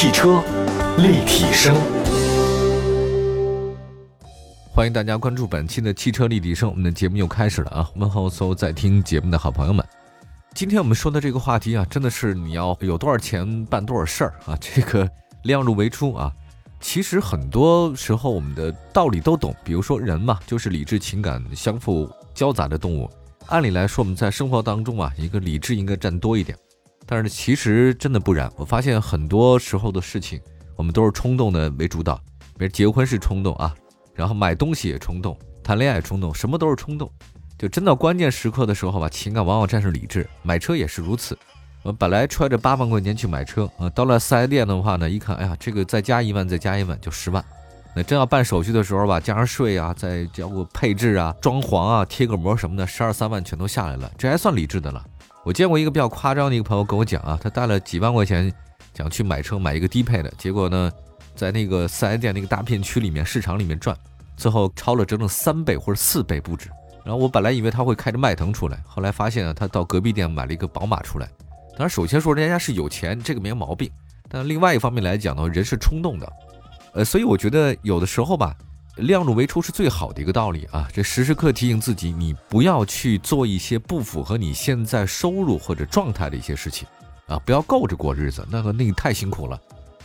汽车立体声，欢迎大家关注本期的汽车立体声。我们的节目又开始了啊！问候所有在听节目的好朋友们。今天我们说的这个话题啊，真的是你要有多少钱办多少事儿啊！这个量入为出啊。其实很多时候我们的道理都懂，比如说人嘛，就是理智情感相互交杂的动物。按理来说，我们在生活当中啊，一个理智应该占多一点。但是其实真的不然，我发现很多时候的事情，我们都是冲动的为主导。比如结婚是冲动啊，然后买东西也冲动，谈恋爱冲动，什么都是冲动。就真到关键时刻的时候吧，情感往往战胜理智。买车也是如此。我本来揣着八万块钱去买车啊，到了四 S 店的话呢，一看，哎呀，这个再加一万，再加一万就十万。那真要办手续的时候吧，加上税啊，再交个配置啊、装潢啊、贴个膜什么的，十二三万全都下来了，这还算理智的了。我见过一个比较夸张的一个朋友跟我讲啊，他带了几万块钱想去买车，买一个低配的，结果呢，在那个四 S 店那个大片区里面市场里面转，最后超了整整三倍或者四倍不止。然后我本来以为他会开着迈腾出来，后来发现啊，他到隔壁店买了一个宝马出来。当然，首先说人家是有钱，这个没毛病。但另外一方面来讲呢，人是冲动的，呃，所以我觉得有的时候吧。量入为出是最好的一个道理啊！这时时刻提醒自己，你不要去做一些不符合你现在收入或者状态的一些事情啊！不要够着过日子，那个那个太辛苦了。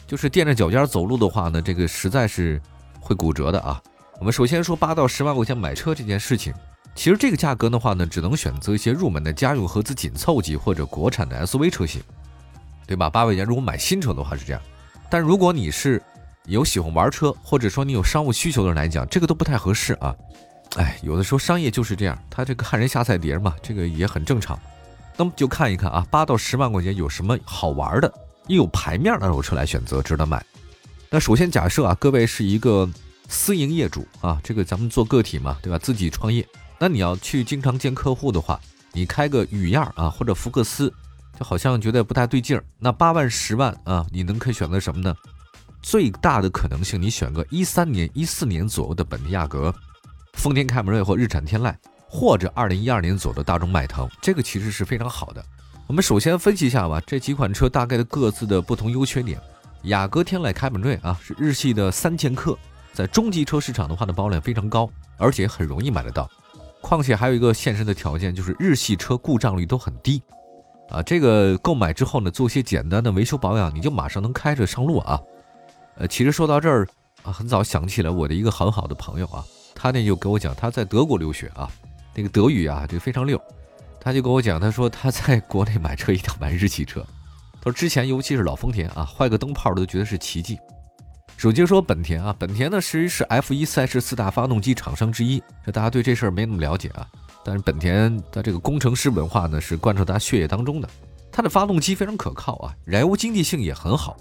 就是垫着脚尖走路的话呢，这个实在是会骨折的啊！我们首先说八到十万块钱买车这件事情，其实这个价格的话呢，只能选择一些入门的家用合资紧凑级或者国产的 SUV 车型，对吧？八万块钱如果买新车的话是这样，但如果你是有喜欢玩车，或者说你有商务需求的人来讲，这个都不太合适啊。哎，有的时候商业就是这样，他这个看人下菜碟嘛，这个也很正常。那么就看一看啊，八到十万块钱有什么好玩的，又有牌面的二手车来选择，值得买。那首先假设啊，各位是一个私营业主啊，这个咱们做个体嘛，对吧？自己创业，那你要去经常见客户的话，你开个雨燕啊，或者福克斯，就好像觉得不太对劲儿。那八万、十万啊，你能可以选择什么呢？最大的可能性，你选个一三年、一四年左右的本田雅阁、丰田凯美瑞或日产天籁，或者二零一二年左右的大众迈腾，这个其实是非常好的。我们首先分析一下吧，这几款车大概的各自的不同优缺点。雅阁、天籁、凯美瑞啊，是日系的三剑客，在中级车市场的话呢，保有量非常高，而且很容易买得到。况且还有一个现身的条件，就是日系车故障率都很低啊。这个购买之后呢，做些简单的维修保养，你就马上能开着上路啊。呃，其实说到这儿啊，很早想起来我的一个很好的朋友啊，他呢就给我讲他在德国留学啊，那个德语啊就非常溜，他就跟我讲，他说他在国内买车一定要买日系车，他说之前尤其是老丰田啊，坏个灯泡都觉得是奇迹。首先说本田啊，本田呢其实是 F1 赛事四大发动机厂商之一，这大家对这事儿没那么了解啊，但是本田的这个工程师文化呢是贯彻他血液当中的，它的发动机非常可靠啊，燃油经济性也很好。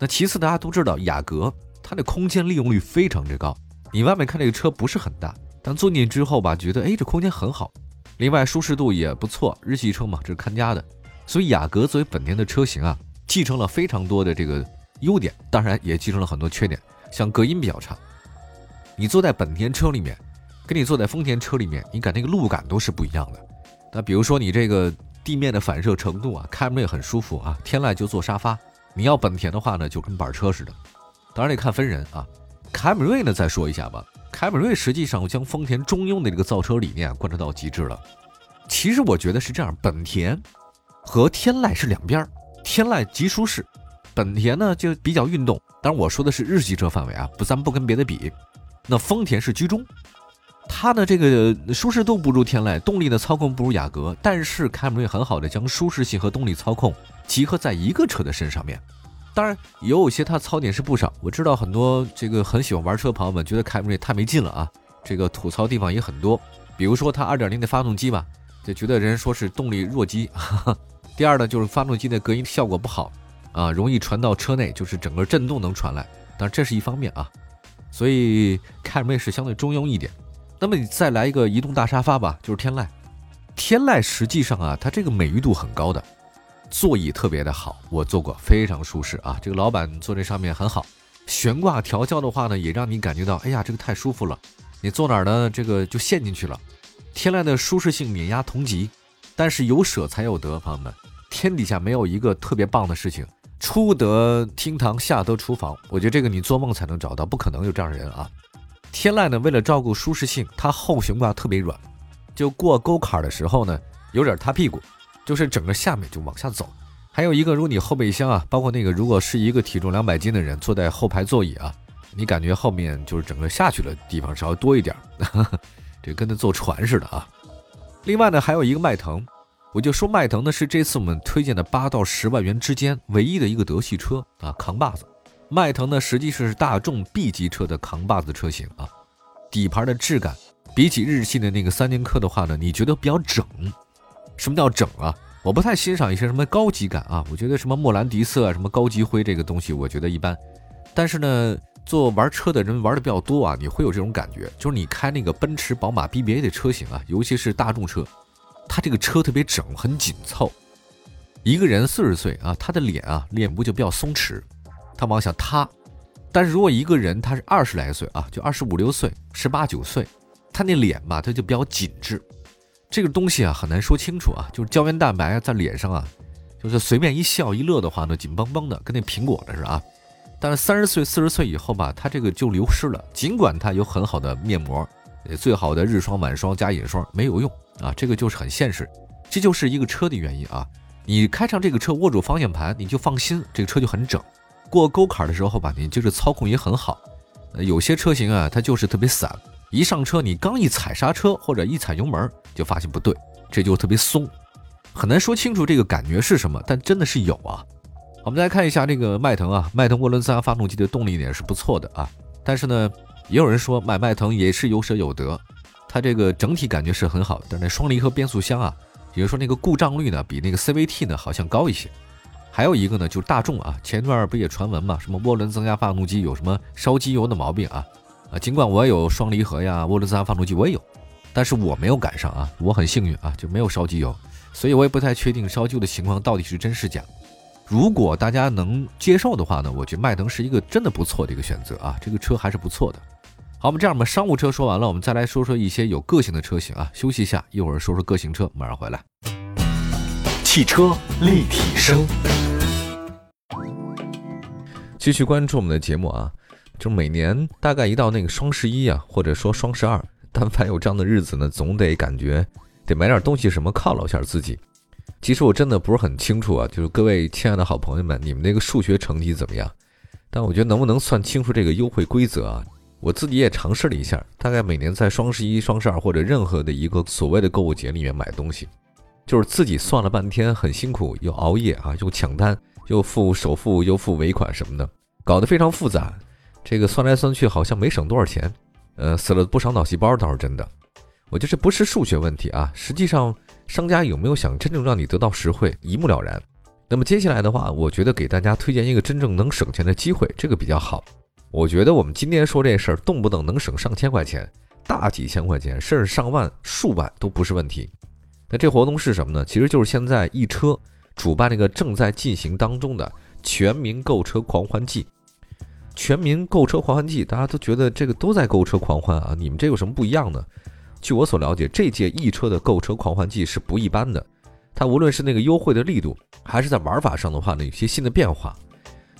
那其次，大家都知道雅阁，它的空间利用率非常之高。你外面看这个车不是很大，但坐进去之后吧，觉得哎，这空间很好。另外舒适度也不错，日系车嘛，这是看家的。所以雅阁作为本田的车型啊，继承了非常多的这个优点，当然也继承了很多缺点，像隔音比较差。你坐在本田车里面，跟你坐在丰田车里面，你感那个路感都是不一样的。那比如说你这个地面的反射程度啊，开门也很舒服啊。天籁就坐沙发。你要本田的话呢，就跟板车似的，当然得看分人啊。凯美瑞呢，再说一下吧。凯美瑞实际上将丰田中庸的这个造车理念贯彻到极致了。其实我觉得是这样，本田和天籁是两边，天籁极舒适，本田呢就比较运动。当然我说的是日系车范围啊，不，咱不跟别的比。那丰田是居中，它的这个舒适度不如天籁，动力的操控不如雅阁，但是凯美瑞很好的将舒适性和动力操控。集合在一个车的身上面，当然也有些它槽点是不少。我知道很多这个很喜欢玩车的朋友们觉得凯美瑞太没劲了啊，这个吐槽地方也很多。比如说它2.0的发动机吧，就觉得人说是动力弱鸡。第二呢，就是发动机的隔音效果不好啊，容易传到车内，就是整个震动能传来。当然这是一方面啊，所以凯美瑞是相对中庸一点。那么你再来一个移动大沙发吧，就是天籁。天籁实际上啊，它这个美誉度很高的。座椅特别的好，我坐过，非常舒适啊。这个老板坐这上面很好，悬挂调教的话呢，也让你感觉到，哎呀，这个太舒服了。你坐哪儿呢？这个就陷进去了。天籁的舒适性碾压同级，但是有舍才有得，朋友们，天底下没有一个特别棒的事情，出得厅堂，下得厨房。我觉得这个你做梦才能找到，不可能有这样的人啊。天籁呢，为了照顾舒适性，它后悬挂特别软，就过沟坎的时候呢，有点塌屁股，就是整个下面就往下走。还有一个，如果你后备箱啊，包括那个，如果是一个体重两百斤的人坐在后排座椅啊，你感觉后面就是整个下去的地方稍微多一点，这跟那坐船似的啊。另外呢，还有一个迈腾，我就说迈腾呢是这次我们推荐的八到十万元之间唯一的一个德系车啊，扛把子。迈腾呢，实际上是大众 B 级车的扛把子车型啊，底盘的质感比起日系的那个三剑客的话呢，你觉得比较整？什么叫整啊？我不太欣赏一些什么高级感啊，我觉得什么莫兰迪色啊，什么高级灰这个东西，我觉得一般。但是呢，做玩车的人玩的比较多啊，你会有这种感觉，就是你开那个奔驰、宝马、BBA 的车型啊，尤其是大众车，它这个车特别整，很紧凑。一个人四十岁啊，他的脸啊，脸部就比较松弛。他往下塌，但是如果一个人他是二十来岁啊，就二十五六岁、十八九岁，他那脸吧，他就比较紧致。这个东西啊，很难说清楚啊，就是胶原蛋白，在脸上啊，就是随便一笑一乐的话呢，紧绷绷的，跟那苹果的似的啊。但是三十岁、四十岁以后吧，他这个就流失了。尽管他有很好的面膜，最好的日霜、晚霜加眼霜，没有用啊。这个就是很现实，这就是一个车的原因啊。你开上这个车，握住方向盘，你就放心，这个车就很整。过沟坎的时候吧，你就是操控也很好。有些车型啊，它就是特别散，一上车你刚一踩刹车或者一踩油门，就发现不对，这就特别松，很难说清楚这个感觉是什么，但真的是有啊。我们再看一下这个迈腾啊，迈腾涡轮增压发动机的动力呢也是不错的啊。但是呢，也有人说买迈腾也是有舍有得，它这个整体感觉是很好，但是双离合变速箱啊，比如说那个故障率呢，比那个 CVT 呢好像高一些。还有一个呢，就是大众啊，前段不也传闻嘛，什么涡轮增压发动机有什么烧机油的毛病啊？啊，尽管我有双离合呀，涡轮增压发动机我也有，但是我没有赶上啊，我很幸运啊，就没有烧机油，所以我也不太确定烧机油的情况到底是真是假。如果大家能接受的话呢，我觉得迈腾是一个真的不错的一个选择啊，这个车还是不错的。好，我们这样，吧商务车说完了，我们再来说说一些有个性的车型啊。休息一下，一会儿说说个性车，马上回来。汽车立体声，继续关注我们的节目啊！就每年大概一到那个双十一啊，或者说双十二，但凡有这样的日子呢，总得感觉得买点东西什么犒劳一下自己。其实我真的不是很清楚啊，就是各位亲爱的好朋友们，你们那个数学成绩怎么样？但我觉得能不能算清楚这个优惠规则啊？我自己也尝试了一下，大概每年在双十一、双十二或者任何的一个所谓的购物节里面买东西。就是自己算了半天，很辛苦，又熬夜啊，又抢单，又付首付，又付尾款什么的，搞得非常复杂。这个算来算去，好像没省多少钱，呃，死了不少脑细胞倒是真的。我觉得这不是数学问题啊，实际上商家有没有想真正让你得到实惠，一目了然。那么接下来的话，我觉得给大家推荐一个真正能省钱的机会，这个比较好。我觉得我们今天说这事儿，动不动能省上千块钱，大几千块钱，甚至上万、数万都不是问题。那这活动是什么呢？其实就是现在易车主办那个正在进行当中的全民购车狂欢季。全民购车狂欢季，大家都觉得这个都在购车狂欢啊，你们这有什么不一样呢？据我所了解，这届易车的购车狂欢季是不一般的，它无论是那个优惠的力度，还是在玩法上的话呢，有些新的变化。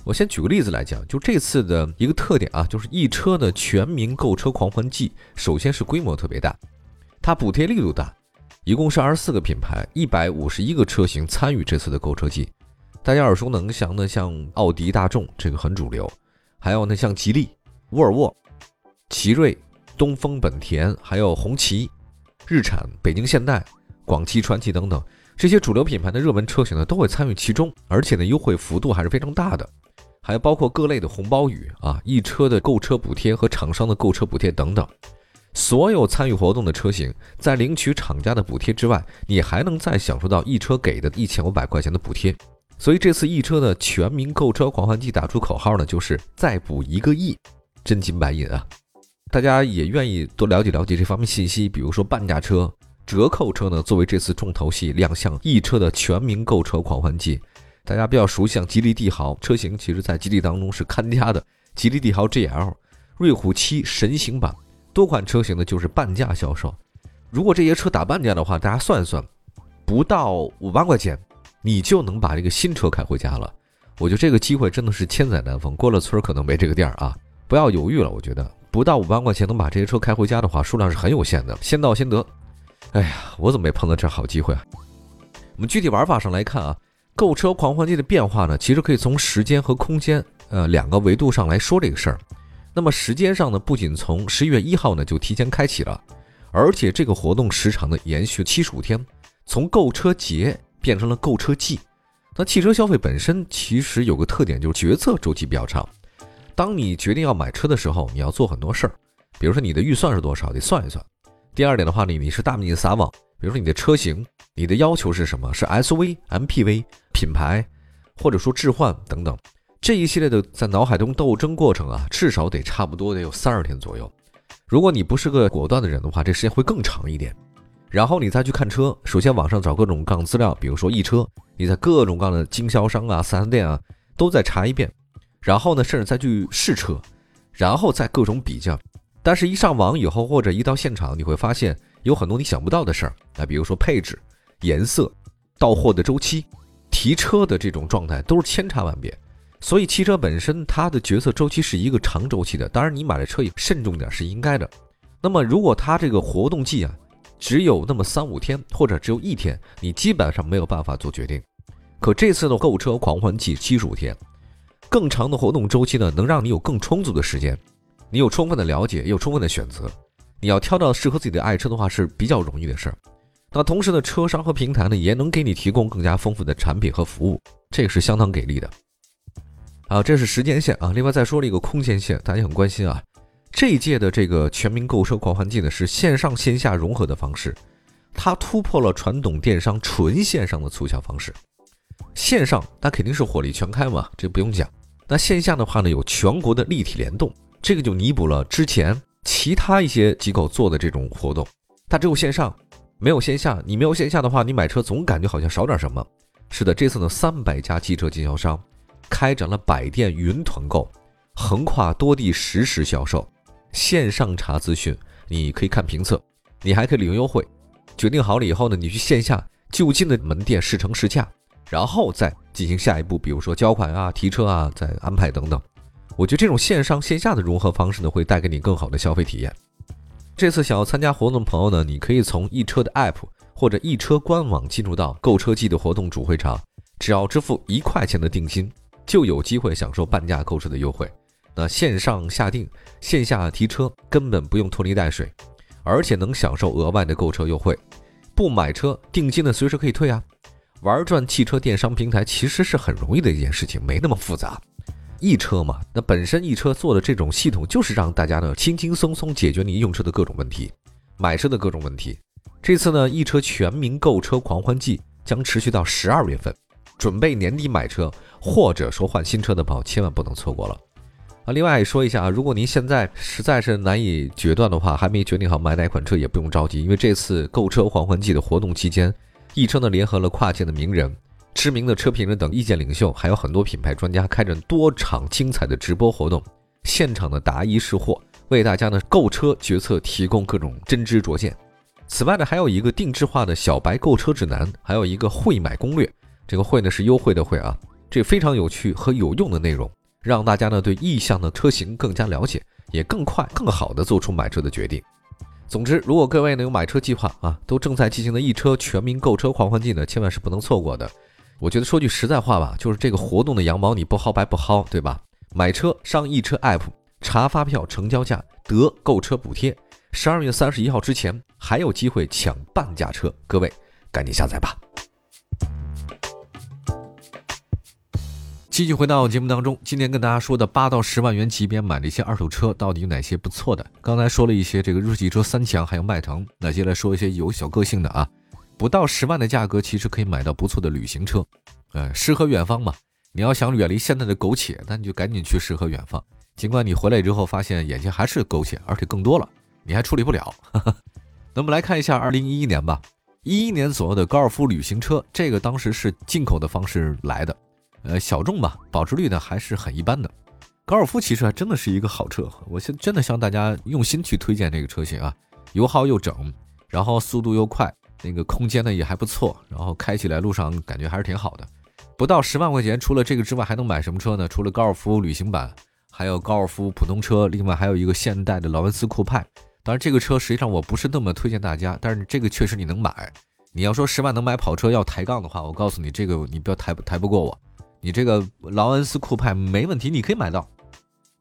我先举个例子来讲，就这次的一个特点啊，就是易车的全民购车狂欢季，首先是规模特别大，它补贴力度大。一共是二十四个品牌，一百五十一个车型参与这次的购车季。大家耳熟能详的，像奥迪、大众，这个很主流；还有呢，像吉利、沃尔沃、奇瑞、东风本田，还有红旗、日产、北京现代、广汽传祺等等这些主流品牌的热门车型呢，都会参与其中，而且呢，优惠幅度还是非常大的。还包括各类的红包雨啊，一车的购车补贴和厂商的购车补贴等等。所有参与活动的车型，在领取厂家的补贴之外，你还能再享受到易车给的一千五百块钱的补贴。所以这次易车的全民购车狂欢季打出口号呢，就是再补一个亿，真金白银啊！大家也愿意多了解了解这方面信息，比如说半价车、折扣车呢，作为这次重头戏亮相易车的全民购车狂欢季。大家比较熟悉像吉利帝豪车型，其实在吉利当中是看家的，吉利帝豪 GL、瑞虎七神行版。多款车型呢就是半价销售，如果这些车打半价的话，大家算一算，不到五万块钱，你就能把这个新车开回家了。我觉得这个机会真的是千载难逢，过了村可能没这个店儿啊！不要犹豫了，我觉得不到五万块钱能把这些车开回家的话，数量是很有限的，先到先得。哎呀，我怎么没碰到这好机会啊？我们具体玩法上来看啊，购车狂欢季的变化呢，其实可以从时间和空间呃两个维度上来说这个事儿。那么时间上呢，不仅从十一月一号呢就提前开启了，而且这个活动时长呢延续七十五天，从购车节变成了购车季。那汽车消费本身其实有个特点，就是决策周期比较长。当你决定要买车的时候，你要做很多事儿，比如说你的预算是多少，得算一算。第二点的话呢，你是大面积撒网，比如说你的车型，你的要求是什么？是 SUV、MPV、品牌，或者说置换等等，这一系列的在脑海中斗争过程啊，至少得差不多得有三十天左右。如果你不是个果断的人的话，这时间会更长一点。然后你再去看车，首先网上找各种各样的资料，比如说易车，你在各种各样的经销商啊、四 S 店啊，都再查一遍。然后呢，甚至再去试车，然后再各种比较。但是，一上网以后，或者一到现场，你会发现有很多你想不到的事儿啊，比如说配置、颜色、到货的周期、提车的这种状态，都是千差万别。所以，汽车本身它的决策周期是一个长周期的。当然，你买了车也慎重点是应该的。那么，如果它这个活动季啊，只有那么三五天，或者只有一天，你基本上没有办法做决定。可这次的购车狂欢季七十五天，更长的活动周期呢，能让你有更充足的时间。你有充分的了解，也有充分的选择。你要挑到适合自己的爱车的话，是比较容易的事儿。那同时呢，车商和平台呢，也能给你提供更加丰富的产品和服务，这个是相当给力的。啊，这是时间线啊。另外再说了一个空间线，大家很关心啊。这一届的这个全民购车狂欢季呢，是线上线下融合的方式，它突破了传统电商纯线上的促销方式。线上那肯定是火力全开嘛，这不用讲。那线下的话呢，有全国的立体联动。这个就弥补了之前其他一些机构做的这种活动，它只有线上，没有线下。你没有线下的话，你买车总感觉好像少点什么。是的，这次呢，三百家汽车经销商开展了百店云团购，横跨多地实时销售，线上查资讯，你可以看评测，你还可以领优惠。决定好了以后呢，你去线下就近的门店试乘试驾，然后再进行下一步，比如说交款啊、提车啊、再安排等等。我觉得这种线上线下的融合方式呢，会带给你更好的消费体验。这次想要参加活动的朋友呢，你可以从易车的 App 或者易车官网进入到购车季的活动主会场，只要支付一块钱的定金，就有机会享受半价购车的优惠。那线上下定、线下提车根本不用拖泥带水，而且能享受额外的购车优惠。不买车定金呢，随时可以退啊。玩转汽车电商平台其实是很容易的一件事情，没那么复杂。易车嘛，那本身易车做的这种系统就是让大家呢轻轻松松解决你用车的各种问题，买车的各种问题。这次呢，易车全民购车狂欢季将持续到十二月份，准备年底买车或者说换新车的朋友千万不能错过了啊！另外说一下啊，如果您现在实在是难以决断的话，还没决定好买哪款车也不用着急，因为这次购车狂欢季的活动期间，易车呢联合了跨界的名人。知名的车评人等意见领袖，还有很多品牌专家开展多场精彩的直播活动，现场的答疑释惑，为大家呢购车决策提供各种真知灼见。此外呢，还有一个定制化的小白购车指南，还有一个会买攻略。这个会呢是优惠的会啊，这非常有趣和有用的内容，让大家呢对意向的车型更加了解，也更快更好的做出买车的决定。总之，如果各位呢有买车计划啊，都正在进行的易车全民购车狂欢季呢，千万是不能错过的。我觉得说句实在话吧，就是这个活动的羊毛你不薅白不薅，对吧？买车上易车 app 查发票、成交价得购车补贴，十二月三十一号之前还有机会抢半价车，各位赶紧下载吧。继续回到节目当中，今天跟大家说的八到十万元级别买的一些二手车到底有哪些不错的？刚才说了一些这个日系车三强，还有迈腾，那接下来说一些有小个性的啊。不到十万的价格，其实可以买到不错的旅行车，呃，诗和远方嘛。你要想远离现在的苟且，那你就赶紧去诗和远方。尽管你回来之后发现眼前还是苟且，而且更多了，你还处理不了。那我们来看一下二零一一年吧，一一年左右的高尔夫旅行车，这个当时是进口的方式来的，呃，小众吧，保值率呢还是很一般的。高尔夫其实还真的是一个好车，我现真的向大家用心去推荐这个车型啊，油耗又整，然后速度又快。那个空间呢也还不错，然后开起来路上感觉还是挺好的，不到十万块钱，除了这个之外，还能买什么车呢？除了高尔夫旅行版，还有高尔夫普通车，另外还有一个现代的劳恩斯酷派。当然，这个车实际上我不是那么推荐大家，但是这个确实你能买。你要说十万能买跑车要抬杠的话，我告诉你，这个你不要抬抬不过我。你这个劳恩斯酷派没问题，你可以买到，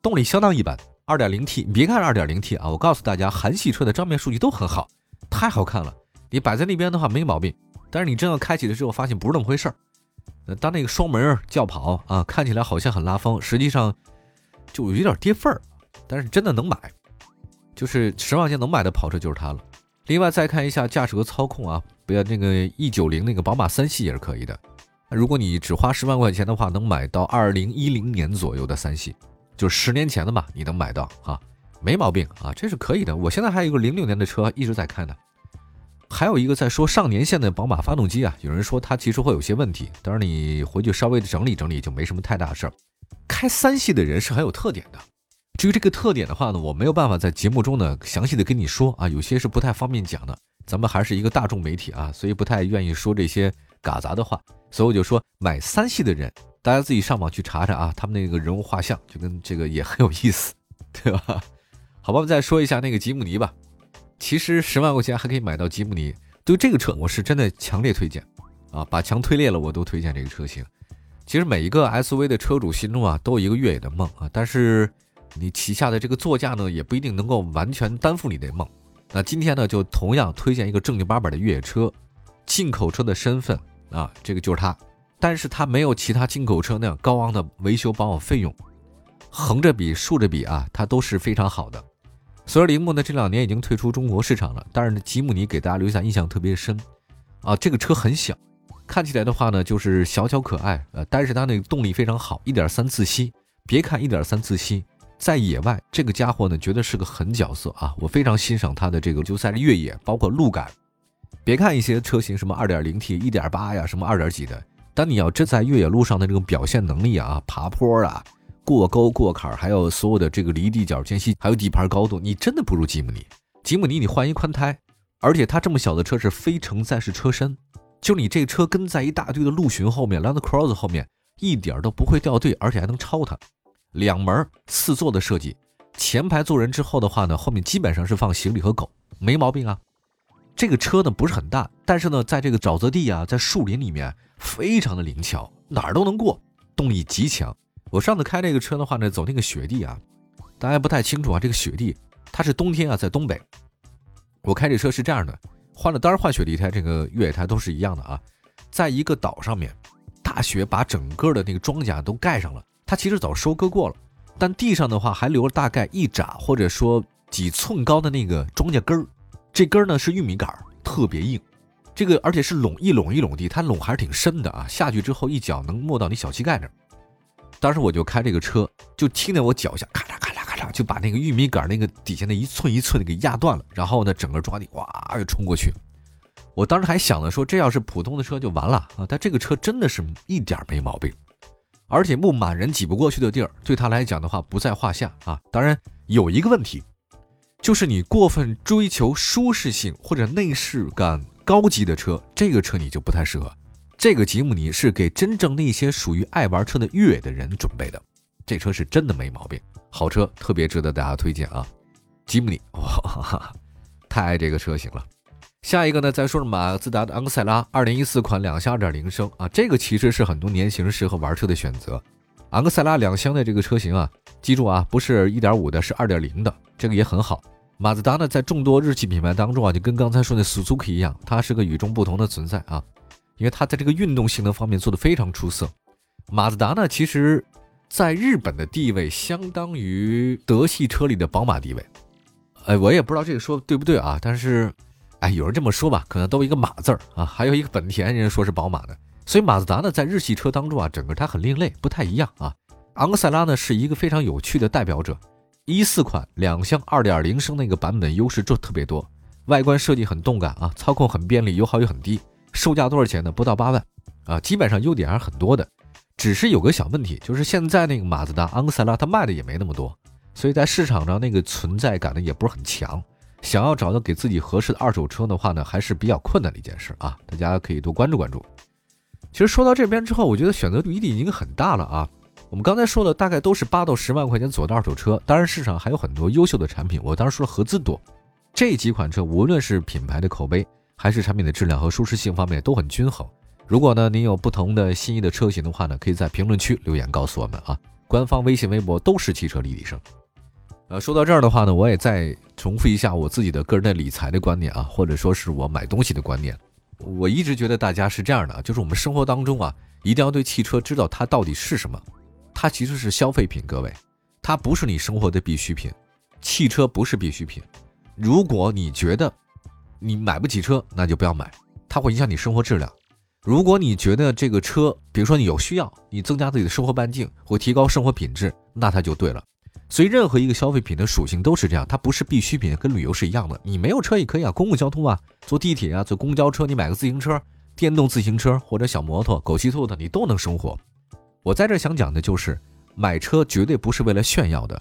动力相当一般，2.0T。你别看 2.0T 啊，我告诉大家，韩系车的账面数据都很好，太好看了。你摆在那边的话没毛病，但是你真要开启了之后，发现不是那么回事儿。当那个双门轿跑啊，看起来好像很拉风，实际上就有点跌份儿。但是真的能买，就是十万块钱能买的跑车就是它了。另外再看一下驾驶和操控啊，不要那个 E 九零那个宝马三系也是可以的。如果你只花十万块钱的话，能买到二零一零年左右的三系，就是十年前的嘛，你能买到啊，没毛病啊，这是可以的。我现在还有一个零六年的车一直在开呢。还有一个在说上年线的宝马发动机啊，有人说它其实会有些问题，当然你回去稍微的整理整理就没什么太大事儿。开三系的人是很有特点的，至于这个特点的话呢，我没有办法在节目中呢详细的跟你说啊，有些是不太方便讲的。咱们还是一个大众媒体啊，所以不太愿意说这些嘎杂的话，所以我就说买三系的人，大家自己上网去查查啊，他们那个人物画像就跟这个也很有意思，对吧？好吧，我们再说一下那个吉姆尼吧。其实十万块钱还可以买到吉姆尼，对这个车我是真的强烈推荐啊！把墙推裂了我都推荐这个车型。其实每一个 SUV 的车主心中啊都有一个越野的梦啊，但是你旗下的这个座驾呢也不一定能够完全担负你的梦。那今天呢就同样推荐一个正经八百的越野车，进口车的身份啊，这个就是它，但是它没有其他进口车那样高昂的维修保养费用，横着比竖着比啊，它都是非常好的。虽然铃木呢这两年已经退出中国市场了，但是呢吉姆尼给大家留下印象特别深，啊，这个车很小，看起来的话呢就是小巧可爱，呃，但是它那个动力非常好，一点三自吸。别看一点三自吸，在野外这个家伙呢绝对是个狠角色啊！我非常欣赏它的这个就在越野，包括路感。别看一些车型什么二点零 T、一点八呀，什么二点几的，但你要真在越野路上的这种表现能力啊，爬坡啊。过沟过坎，还有所有的这个离地角间隙，还有底盘高度，你真的不如吉姆尼。吉姆尼你换一宽胎，而且它这么小的车是非承载式车身，就你这车跟在一大堆的陆巡后面，Land Cruiser 后面一点都不会掉队，而且还能超它。两门四座的设计，前排坐人之后的话呢，后面基本上是放行李和狗，没毛病啊。这个车呢不是很大，但是呢在这个沼泽地啊，在树林里面非常的灵巧，哪儿都能过，动力极强。我上次开这个车的话呢，走那个雪地啊，大家不太清楚啊。这个雪地它是冬天啊，在东北。我开这车是这样的，换了当然换雪地胎，这个越野胎都是一样的啊。在一个岛上面，大雪把整个的那个庄稼都盖上了，它其实早收割过了，但地上的话还留了大概一拃或者说几寸高的那个庄稼根儿，这根呢是玉米杆儿，特别硬。这个而且是垄一垄一垄地，它垄还是挺深的啊，下去之后一脚能没到你小膝盖那儿。当时我就开这个车，就听见我脚下咔嚓咔嚓咔嚓，就把那个玉米杆那个底下那一寸一寸的给压断了。然后呢，整个抓地哇就冲过去。我当时还想着说，这要是普通的车就完了啊！但这个车真的是一点没毛病，而且不满人挤不过去的地儿，对他来讲的话不在话下啊。当然有一个问题，就是你过分追求舒适性或者内饰感高级的车，这个车你就不太适合。这个吉姆尼是给真正那些属于爱玩车的越野的人准备的，这车是真的没毛病，好车，特别值得大家推荐啊！吉姆尼，哇，太爱这个车型了。下一个呢，再说说马自达的昂克赛拉，二零一四款两厢二点零升啊，这个其实是很多年轻人适合玩车的选择。昂克赛拉两厢的这个车型啊，记住啊，不是一点五的，是二点零的，这个也很好。马自达呢，在众多日系品牌当中啊，就跟刚才说的 Suzuki 一样，它是个与众不同的存在啊。因为它在这个运动性能方面做得非常出色，马自达呢，其实在日本的地位相当于德系车里的宝马地位。哎，我也不知道这个说对不对啊，但是，哎，有人这么说吧，可能都一个马字儿啊，还有一个本田人家说是宝马的，所以马自达呢，在日系车当中啊，整个它很另类，不太一样啊。昂克赛拉呢，是一个非常有趣的代表者，一四款两厢二点零升那个版本优势就特别多，外观设计很动感啊，操控很便利，油耗也很低。售价多少钱呢？不到八万，啊，基本上优点还是很多的，只是有个小问题，就是现在那个马自达昂克赛拉它卖的也没那么多，所以在市场上那个存在感呢也不是很强。想要找到给自己合适的二手车的话呢，还是比较困难的一件事啊。大家可以多关注关注。其实说到这边之后，我觉得选择余地已经很大了啊。我们刚才说的大概都是八到十万块钱左右的二手车，当然市场还有很多优秀的产品。我当时说了合资多，这几款车无论是品牌的口碑，还是产品的质量和舒适性方面都很均衡。如果呢您有不同的心仪的车型的话呢，可以在评论区留言告诉我们啊。官方微信、微博都是汽车立体声。呃，说到这儿的话呢，我也再重复一下我自己的个人的理财的观念啊，或者说是我买东西的观念。我一直觉得大家是这样的，就是我们生活当中啊，一定要对汽车知道它到底是什么。它其实是消费品，各位，它不是你生活的必需品。汽车不是必需品。如果你觉得你买不起车，那就不要买，它会影响你生活质量。如果你觉得这个车，比如说你有需要，你增加自己的生活半径，会提高生活品质，那它就对了。所以任何一个消费品的属性都是这样，它不是必需品，跟旅游是一样的。你没有车也可以啊，公共交通啊，坐地铁啊，坐公交车，你买个自行车，电动自行车或者小摩托、狗骑兔的，你都能生活。我在这想讲的就是，买车绝对不是为了炫耀的。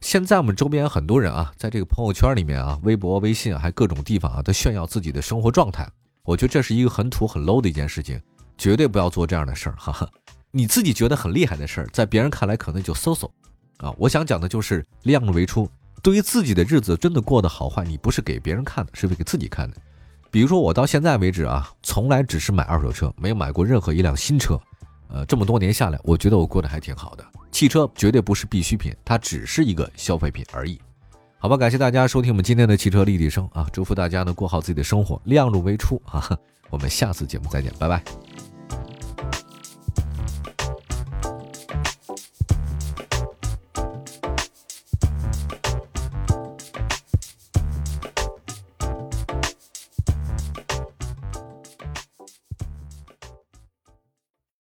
现在我们周边很多人啊，在这个朋友圈里面啊，微博、微信还各种地方啊，都炫耀自己的生活状态。我觉得这是一个很土、很 low 的一件事情，绝对不要做这样的事儿。哈哈，你自己觉得很厉害的事儿，在别人看来可能就 so so 啊。我想讲的就是量入为出。对于自己的日子真的过得好坏，你不是给别人看的，是给自己看的。比如说我到现在为止啊，从来只是买二手车，没有买过任何一辆新车。呃，这么多年下来，我觉得我过得还挺好的。汽车绝对不是必需品，它只是一个消费品而已。好吧，感谢大家收听我们今天的汽车立体声啊！祝福大家呢过好自己的生活，量入为出啊！我们下次节目再见，拜拜。